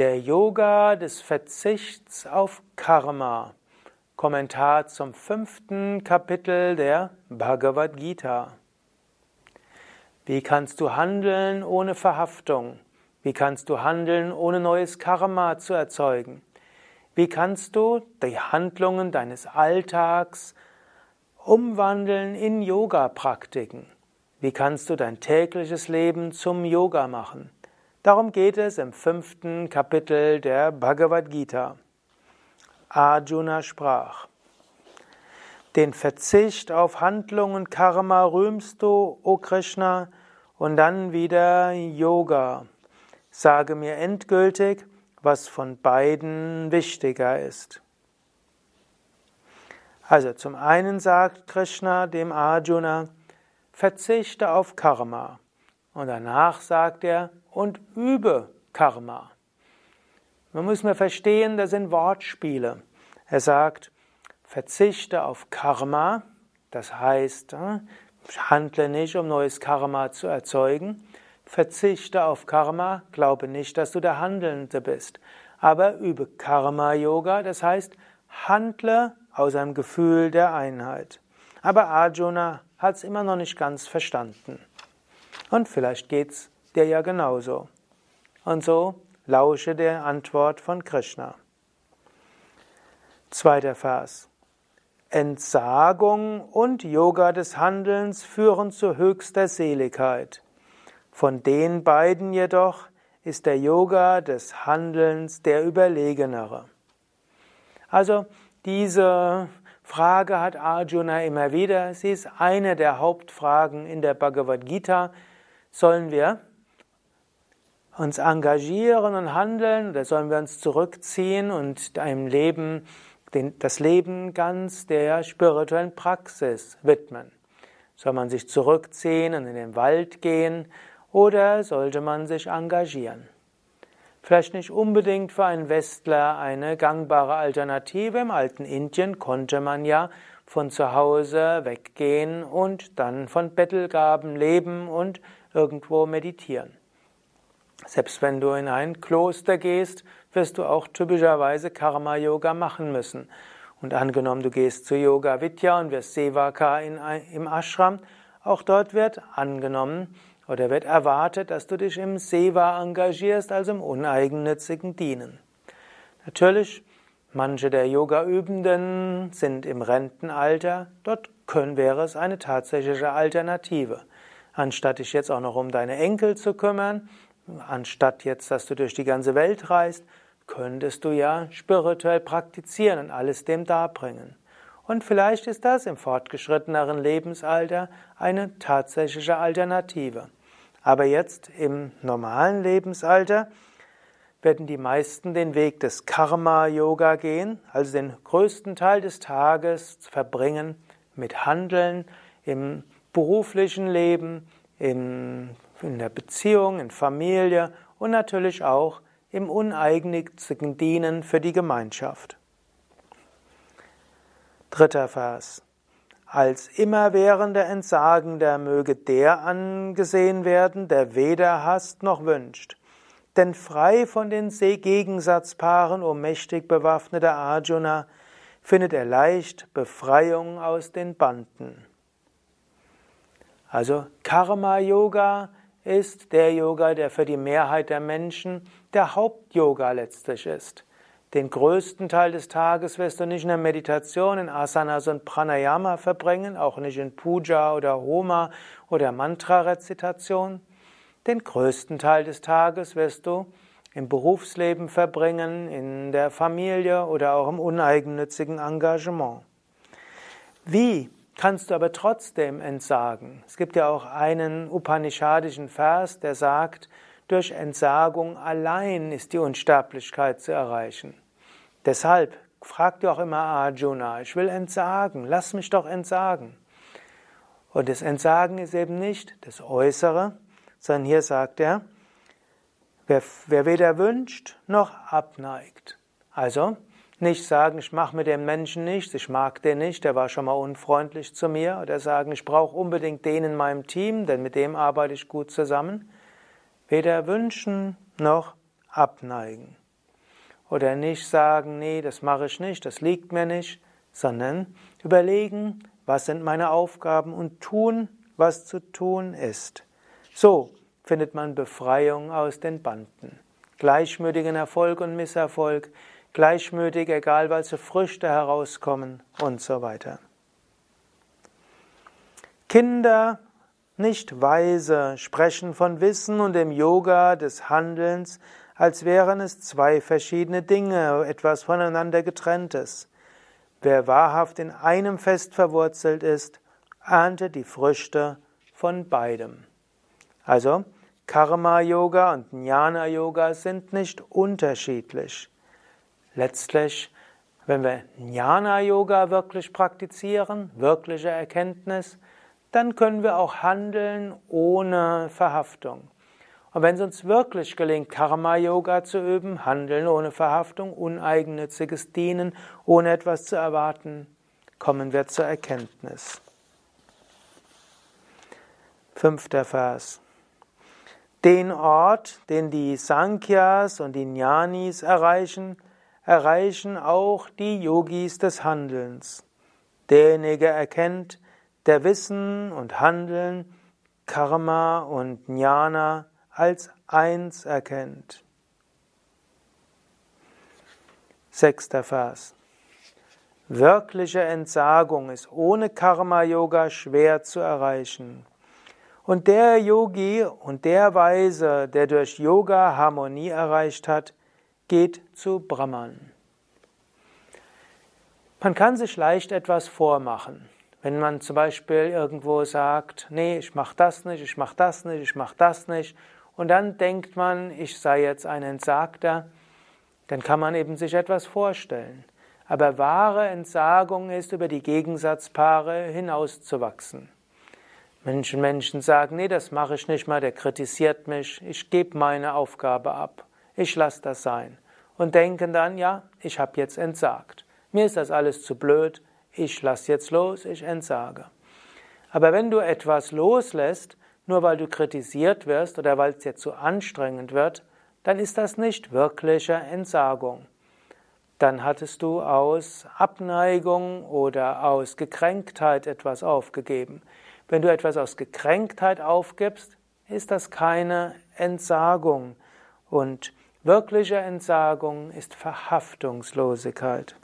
Der Yoga des Verzichts auf Karma. Kommentar zum fünften Kapitel der Bhagavad Gita. Wie kannst du handeln ohne Verhaftung? Wie kannst du handeln, ohne neues Karma zu erzeugen? Wie kannst du die Handlungen deines Alltags umwandeln in Yoga-Praktiken? Wie kannst du dein tägliches Leben zum Yoga machen? Darum geht es im fünften Kapitel der Bhagavad Gita. Arjuna sprach, den Verzicht auf Handlung und Karma rühmst du, o Krishna, und dann wieder Yoga. Sage mir endgültig, was von beiden wichtiger ist. Also zum einen sagt Krishna dem Arjuna, verzichte auf Karma. Und danach sagt er, und übe Karma. Man muss mir verstehen, das sind Wortspiele. Er sagt, verzichte auf Karma, das heißt, äh, handle nicht, um neues Karma zu erzeugen. Verzichte auf Karma, glaube nicht, dass du der Handelnde bist. Aber übe Karma-Yoga, das heißt, handle aus einem Gefühl der Einheit. Aber Arjuna hat es immer noch nicht ganz verstanden. Und vielleicht geht's dir ja genauso. Und so lausche der Antwort von Krishna. Zweiter Vers. Entsagung und Yoga des Handelns führen zu höchster Seligkeit. Von den beiden jedoch ist der Yoga des Handelns der überlegenere. Also diese Frage hat Arjuna immer wieder. Sie ist eine der Hauptfragen in der Bhagavad Gita. Sollen wir uns engagieren und handeln oder sollen wir uns zurückziehen und einem Leben, das Leben ganz der spirituellen Praxis widmen? Soll man sich zurückziehen und in den Wald gehen oder sollte man sich engagieren? Vielleicht nicht unbedingt für einen Westler eine gangbare Alternative. Im alten Indien konnte man ja von zu Hause weggehen und dann von Bettelgaben leben und irgendwo meditieren. Selbst wenn du in ein Kloster gehst, wirst du auch typischerweise Karma-Yoga machen müssen. Und angenommen, du gehst zu Yoga Vidya und wirst Sevaka in, im Ashram, auch dort wird angenommen oder wird erwartet, dass du dich im Seva engagierst, also im uneigennützigen Dienen. Natürlich, manche der Yoga-Übenden sind im Rentenalter, dort können, wäre es eine tatsächliche Alternative. Anstatt dich jetzt auch noch um deine Enkel zu kümmern, anstatt jetzt, dass du durch die ganze Welt reist, könntest du ja spirituell praktizieren und alles dem darbringen. Und vielleicht ist das im fortgeschritteneren Lebensalter eine tatsächliche Alternative. Aber jetzt im normalen Lebensalter werden die meisten den Weg des Karma-Yoga gehen, also den größten Teil des Tages verbringen mit Handeln im beruflichen Leben, in, in der Beziehung, in Familie und natürlich auch im uneigennützigen Dienen für die Gemeinschaft. Dritter Vers. Als immerwährender Entsagender möge der angesehen werden, der weder hasst noch wünscht. Denn frei von den Gegensatzpaaren, o mächtig bewaffneter Arjuna, findet er leicht Befreiung aus den Banden. Also Karma Yoga ist der Yoga, der für die Mehrheit der Menschen der Haupt-Yoga letztlich ist. Den größten Teil des Tages wirst du nicht in der Meditation, in Asanas und Pranayama verbringen, auch nicht in Puja oder Homa oder Mantra-Rezitation. Den größten Teil des Tages wirst du im Berufsleben verbringen, in der Familie oder auch im uneigennützigen Engagement. Wie kannst du aber trotzdem entsagen. Es gibt ja auch einen upanishadischen Vers, der sagt, durch Entsagung allein ist die Unsterblichkeit zu erreichen. Deshalb fragt ihr auch immer Arjuna, ich will entsagen, lass mich doch entsagen. Und das Entsagen ist eben nicht das Äußere, sondern hier sagt er, wer, wer weder wünscht noch abneigt. Also, nicht sagen, ich mache mit dem Menschen nichts, ich mag den nicht, der war schon mal unfreundlich zu mir. Oder sagen, ich brauche unbedingt den in meinem Team, denn mit dem arbeite ich gut zusammen. Weder wünschen noch abneigen. oder nicht sagen, nee, das mache ich nicht, das liegt mir nicht, sondern überlegen, was sind meine Aufgaben und tun, was zu tun ist. So findet man Befreiung aus den Banden. Gleichmütigen Erfolg und Misserfolg, gleichmütig, egal welche Früchte herauskommen und so weiter. Kinder, nicht weise, sprechen von Wissen und dem Yoga des Handelns, als wären es zwei verschiedene Dinge, etwas voneinander getrenntes. Wer wahrhaft in einem fest verwurzelt ist, erntet die Früchte von beidem. Also, Karma-Yoga und Jnana-Yoga sind nicht unterschiedlich. Letztlich, wenn wir Jnana-Yoga wirklich praktizieren, wirkliche Erkenntnis, dann können wir auch handeln ohne Verhaftung. Und wenn es uns wirklich gelingt, Karma-Yoga zu üben, handeln ohne Verhaftung, uneigennütziges Dienen, ohne etwas zu erwarten, kommen wir zur Erkenntnis. Fünfter Vers. Den Ort, den die Sankhyas und die Jnanis erreichen, erreichen auch die Yogis des Handelns. Derjenige erkennt, der Wissen und Handeln, Karma und Jnana als eins erkennt. Sechster Vers. Wirkliche Entsagung ist ohne Karma-Yoga schwer zu erreichen. Und der Yogi und der Weise, der durch Yoga Harmonie erreicht hat, geht zu Brahman. Man kann sich leicht etwas vormachen. Wenn man zum Beispiel irgendwo sagt, nee, ich mache das nicht, ich mache das nicht, ich mache das nicht, und dann denkt man, ich sei jetzt ein Entsagter, dann kann man eben sich etwas vorstellen. Aber wahre Entsagung ist, über die Gegensatzpaare hinauszuwachsen. Menschen, Menschen sagen, nee, das mache ich nicht mal, der kritisiert mich, ich gebe meine Aufgabe ab, ich lasse das sein. Und denken dann, ja, ich habe jetzt entsagt. Mir ist das alles zu blöd, ich lasse jetzt los, ich entsage. Aber wenn du etwas loslässt, nur weil du kritisiert wirst oder weil es dir zu anstrengend wird, dann ist das nicht wirkliche Entsagung. Dann hattest du aus Abneigung oder aus Gekränktheit etwas aufgegeben. Wenn du etwas aus Gekränktheit aufgibst, ist das keine Entsagung. Und wirkliche Entsagung ist Verhaftungslosigkeit.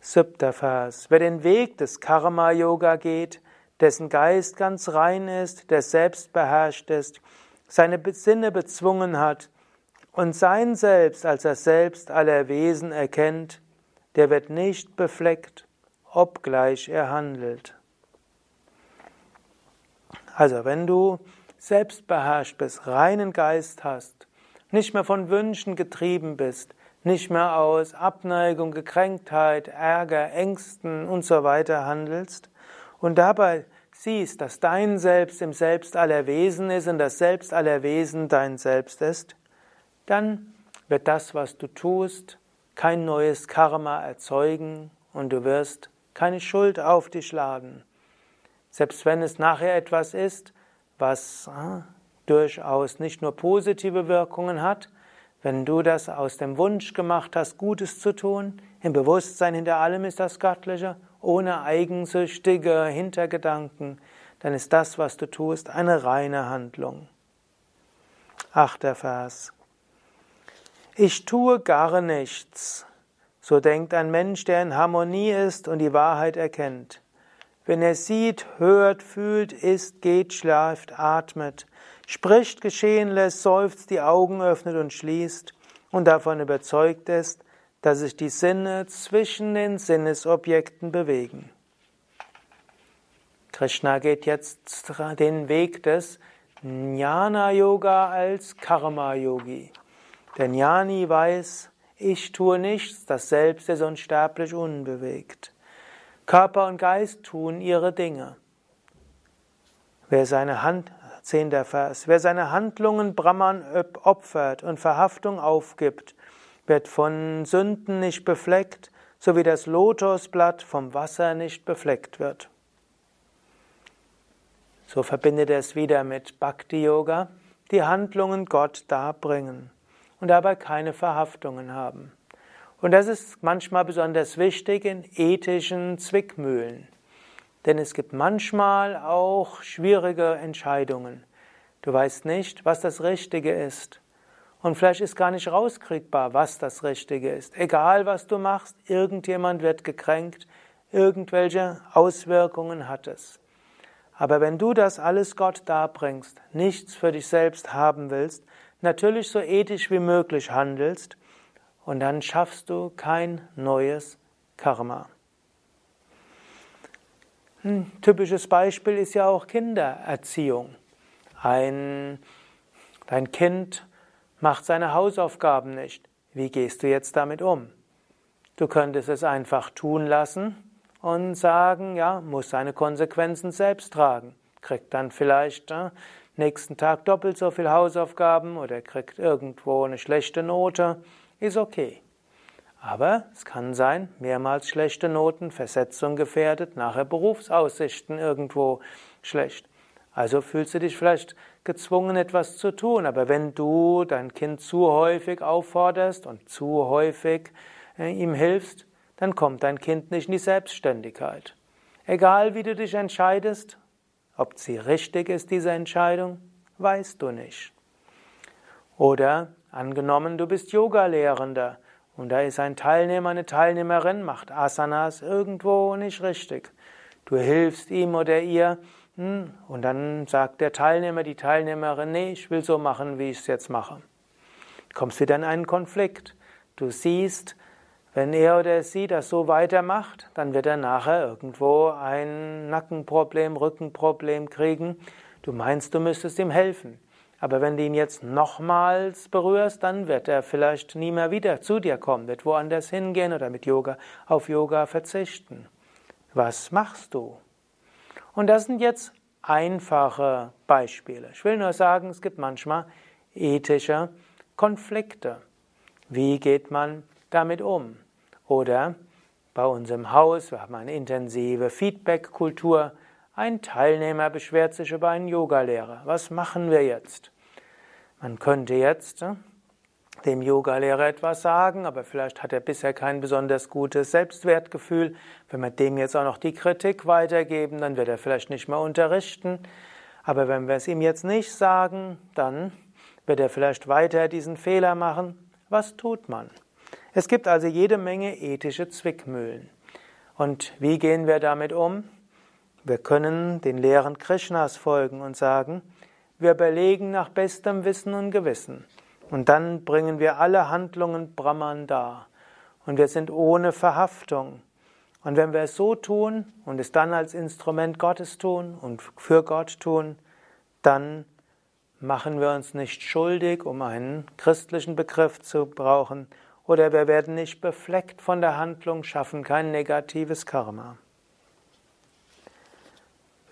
Siebter Vers. Wer den Weg des Karma-Yoga geht, dessen Geist ganz rein ist, der selbst beherrscht ist, seine Sinne bezwungen hat und sein Selbst als das Selbst aller Wesen erkennt, der wird nicht befleckt, obgleich er handelt. Also wenn du selbst beherrscht bist, reinen Geist hast, nicht mehr von Wünschen getrieben bist, nicht mehr aus Abneigung, Gekränktheit, Ärger, Ängsten und so weiter handelst und dabei siehst, dass dein Selbst im Selbst aller Wesen ist und das Selbst aller Wesen dein Selbst ist, dann wird das, was du tust, kein neues Karma erzeugen und du wirst keine Schuld auf dich laden. Selbst wenn es nachher etwas ist, was äh, durchaus nicht nur positive Wirkungen hat, wenn du das aus dem Wunsch gemacht hast, Gutes zu tun, im Bewusstsein hinter allem ist das Göttliche, ohne eigensüchtige Hintergedanken, dann ist das, was du tust, eine reine Handlung. Achter Vers. Ich tue gar nichts. So denkt ein Mensch, der in Harmonie ist und die Wahrheit erkennt. Wenn er sieht, hört, fühlt, isst, geht, schläft, atmet, spricht, geschehen lässt, seufzt, die Augen öffnet und schließt und davon überzeugt ist, dass sich die Sinne zwischen den Sinnesobjekten bewegen. Krishna geht jetzt den Weg des Jnana-Yoga als Karma-Yogi. Der Jnani weiß, ich tue nichts, das Selbst ist unsterblich unbewegt. Körper und Geist tun ihre Dinge. Wer seine Hand, Zehnter Vers. Wer seine Handlungen Brahman opfert und Verhaftung aufgibt, wird von Sünden nicht befleckt, so wie das Lotosblatt vom Wasser nicht befleckt wird. So verbindet er es wieder mit Bhakti Yoga. die Handlungen Gott darbringen und dabei keine Verhaftungen haben. Und das ist manchmal besonders wichtig in ethischen Zwickmühlen. Denn es gibt manchmal auch schwierige Entscheidungen. Du weißt nicht, was das Richtige ist. Und vielleicht ist gar nicht rauskriegbar, was das Richtige ist. Egal, was du machst, irgendjemand wird gekränkt, irgendwelche Auswirkungen hat es. Aber wenn du das alles Gott darbringst, nichts für dich selbst haben willst, natürlich so ethisch wie möglich handelst, und dann schaffst du kein neues Karma. Ein typisches Beispiel ist ja auch Kindererziehung. Ein, dein Kind macht seine Hausaufgaben nicht. Wie gehst du jetzt damit um? Du könntest es einfach tun lassen und sagen, ja, muss seine Konsequenzen selbst tragen. Kriegt dann vielleicht äh, nächsten Tag doppelt so viel Hausaufgaben oder kriegt irgendwo eine schlechte Note, ist okay. Aber es kann sein, mehrmals schlechte Noten, Versetzung gefährdet, nachher Berufsaussichten irgendwo schlecht. Also fühlst du dich vielleicht gezwungen, etwas zu tun. Aber wenn du dein Kind zu häufig aufforderst und zu häufig äh, ihm hilfst, dann kommt dein Kind nicht in die Selbstständigkeit. Egal wie du dich entscheidest, ob sie richtig ist, diese Entscheidung, weißt du nicht. Oder angenommen, du bist Yoga-Lehrender und da ist ein Teilnehmer, eine Teilnehmerin, macht Asanas irgendwo nicht richtig. Du hilfst ihm oder ihr hm, und dann sagt der Teilnehmer, die Teilnehmerin, nee, ich will so machen, wie ich es jetzt mache. Du kommst wieder in einen Konflikt. Du siehst, wenn er oder sie das so weitermacht, dann wird er nachher irgendwo ein Nackenproblem, Rückenproblem kriegen. Du meinst, du müsstest ihm helfen. Aber wenn du ihn jetzt nochmals berührst, dann wird er vielleicht nie mehr wieder zu dir kommen, wird woanders hingehen oder mit Yoga auf Yoga verzichten. Was machst du? Und das sind jetzt einfache Beispiele. Ich will nur sagen, es gibt manchmal ethische Konflikte. Wie geht man damit um? Oder bei uns im Haus, wir haben eine intensive Feedback-Kultur. Ein Teilnehmer beschwert sich über einen Yogalehrer. Was machen wir jetzt? Man könnte jetzt äh, dem Yogalehrer etwas sagen, aber vielleicht hat er bisher kein besonders gutes Selbstwertgefühl. Wenn wir dem jetzt auch noch die Kritik weitergeben, dann wird er vielleicht nicht mehr unterrichten. Aber wenn wir es ihm jetzt nicht sagen, dann wird er vielleicht weiter diesen Fehler machen. Was tut man? Es gibt also jede Menge ethische Zwickmühlen. Und wie gehen wir damit um? Wir können den Lehren Krishnas folgen und sagen, wir überlegen nach bestem Wissen und Gewissen. Und dann bringen wir alle Handlungen Brahman dar. Und wir sind ohne Verhaftung. Und wenn wir es so tun und es dann als Instrument Gottes tun und für Gott tun, dann machen wir uns nicht schuldig, um einen christlichen Begriff zu brauchen, oder wir werden nicht befleckt von der Handlung, schaffen kein negatives Karma.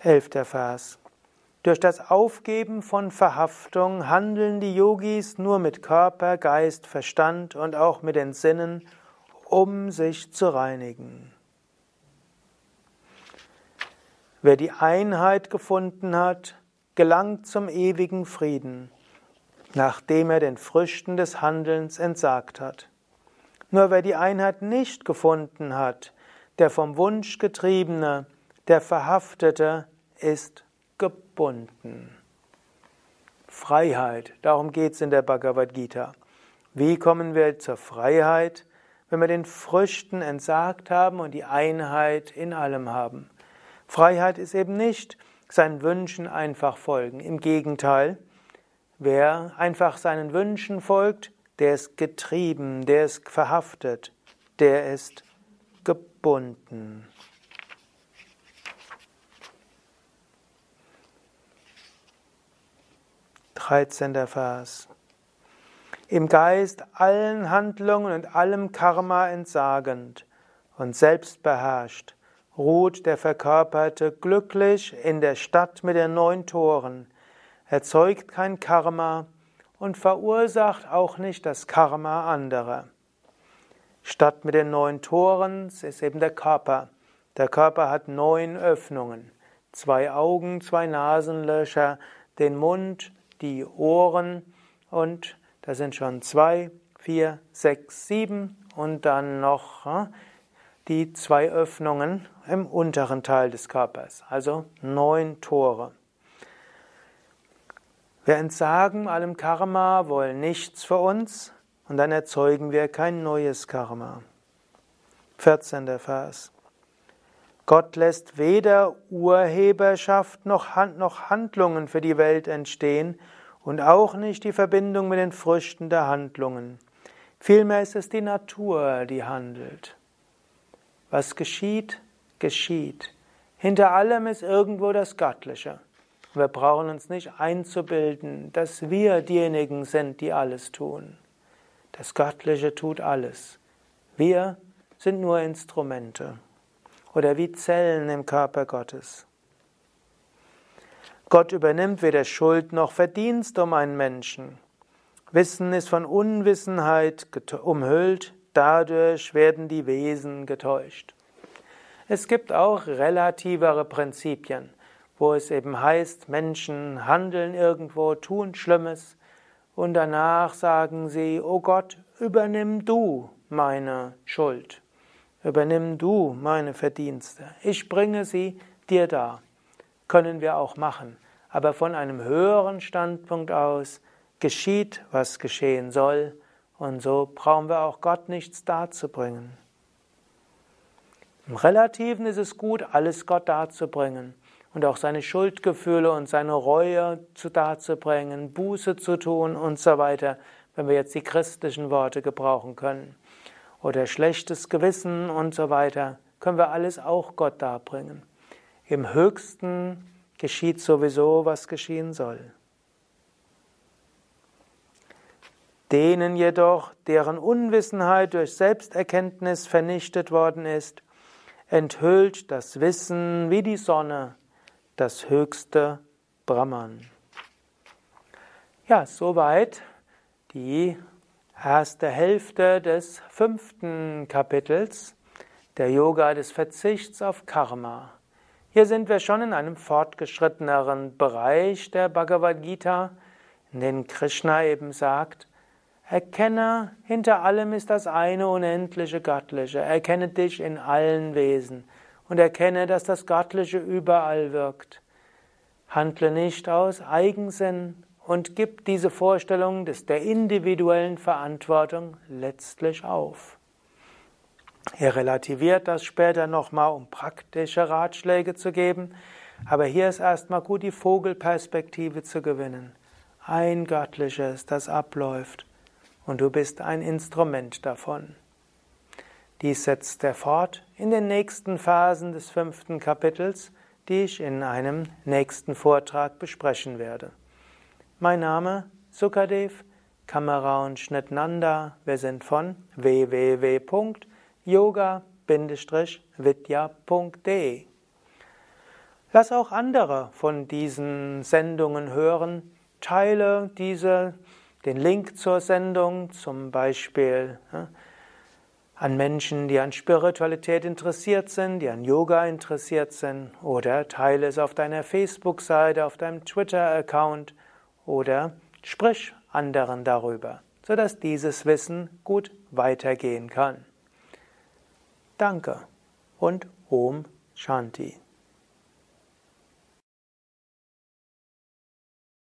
Elfter Vers. Durch das Aufgeben von Verhaftung handeln die Yogis nur mit Körper, Geist, Verstand und auch mit den Sinnen, um sich zu reinigen. Wer die Einheit gefunden hat, gelangt zum ewigen Frieden, nachdem er den Früchten des Handelns entsagt hat. Nur wer die Einheit nicht gefunden hat, der vom Wunsch getriebene, der Verhaftete, ist gebunden. Freiheit, darum geht es in der Bhagavad Gita. Wie kommen wir zur Freiheit, wenn wir den Früchten entsagt haben und die Einheit in allem haben? Freiheit ist eben nicht seinen Wünschen einfach folgen. Im Gegenteil, wer einfach seinen Wünschen folgt, der ist getrieben, der ist verhaftet, der ist gebunden. Dreizehnter Vers. Im Geist allen Handlungen und allem Karma entsagend und selbstbeherrscht, ruht der Verkörperte glücklich in der Stadt mit den neun Toren, erzeugt kein Karma, und verursacht auch nicht das Karma anderer. Statt mit den neun Toren ist eben der Körper. Der Körper hat neun Öffnungen, zwei Augen, zwei Nasenlöcher, den Mund, die Ohren und da sind schon zwei, vier, sechs, sieben und dann noch hm, die zwei Öffnungen im unteren Teil des Körpers, also neun Tore. Wir entsagen allem Karma, wollen nichts für uns und dann erzeugen wir kein neues Karma. 14. Vers. Gott lässt weder Urheberschaft noch, Handlungen für die Welt entstehen und auch nicht die Verbindung mit den Früchten der Handlungen. Vielmehr ist es die Natur, die handelt. Was geschieht, geschieht. Hinter allem ist irgendwo das Göttliche. Wir brauchen uns nicht einzubilden, dass wir diejenigen sind, die alles tun. Das Göttliche tut alles. Wir sind nur Instrumente oder wie Zellen im Körper Gottes. Gott übernimmt weder Schuld noch Verdienst um einen Menschen. Wissen ist von Unwissenheit umhüllt, dadurch werden die Wesen getäuscht. Es gibt auch relativere Prinzipien, wo es eben heißt, Menschen handeln irgendwo, tun Schlimmes und danach sagen sie, oh Gott, übernimm du meine Schuld. Übernimm du meine Verdienste. Ich bringe sie dir dar. Können wir auch machen. Aber von einem höheren Standpunkt aus geschieht, was geschehen soll. Und so brauchen wir auch Gott nichts darzubringen. Im Relativen ist es gut, alles Gott darzubringen und auch seine Schuldgefühle und seine Reue zu darzubringen, Buße zu tun und so weiter, wenn wir jetzt die christlichen Worte gebrauchen können oder schlechtes Gewissen und so weiter, können wir alles auch Gott darbringen. Im Höchsten geschieht sowieso, was geschehen soll. Denen jedoch, deren Unwissenheit durch Selbsterkenntnis vernichtet worden ist, enthüllt das Wissen wie die Sonne das höchste Brahman. Ja, soweit die erste Hälfte des fünften Kapitels der Yoga des Verzichts auf Karma. Hier sind wir schon in einem fortgeschritteneren Bereich der Bhagavad Gita, in dem Krishna eben sagt, Erkenne, hinter allem ist das eine unendliche Göttliche. Erkenne dich in allen Wesen und erkenne, dass das Göttliche überall wirkt. Handle nicht aus Eigensinn, und gibt diese Vorstellung des, der individuellen Verantwortung letztlich auf. Er relativiert das später nochmal, um praktische Ratschläge zu geben, aber hier ist erstmal gut, die Vogelperspektive zu gewinnen. Ein Göttliches, das abläuft, und du bist ein Instrument davon. Dies setzt er fort in den nächsten Phasen des fünften Kapitels, die ich in einem nächsten Vortrag besprechen werde. Mein Name Sukadev, Kamera und Schnitt Nanda. Wir sind von www.yoga-vidya.de. Lass auch andere von diesen Sendungen hören. Teile diese, den Link zur Sendung, zum Beispiel an Menschen, die an Spiritualität interessiert sind, die an Yoga interessiert sind, oder teile es auf deiner Facebook-Seite, auf deinem Twitter-Account oder sprich anderen darüber, sodass dieses Wissen gut weitergehen kann. Danke und Om Shanti.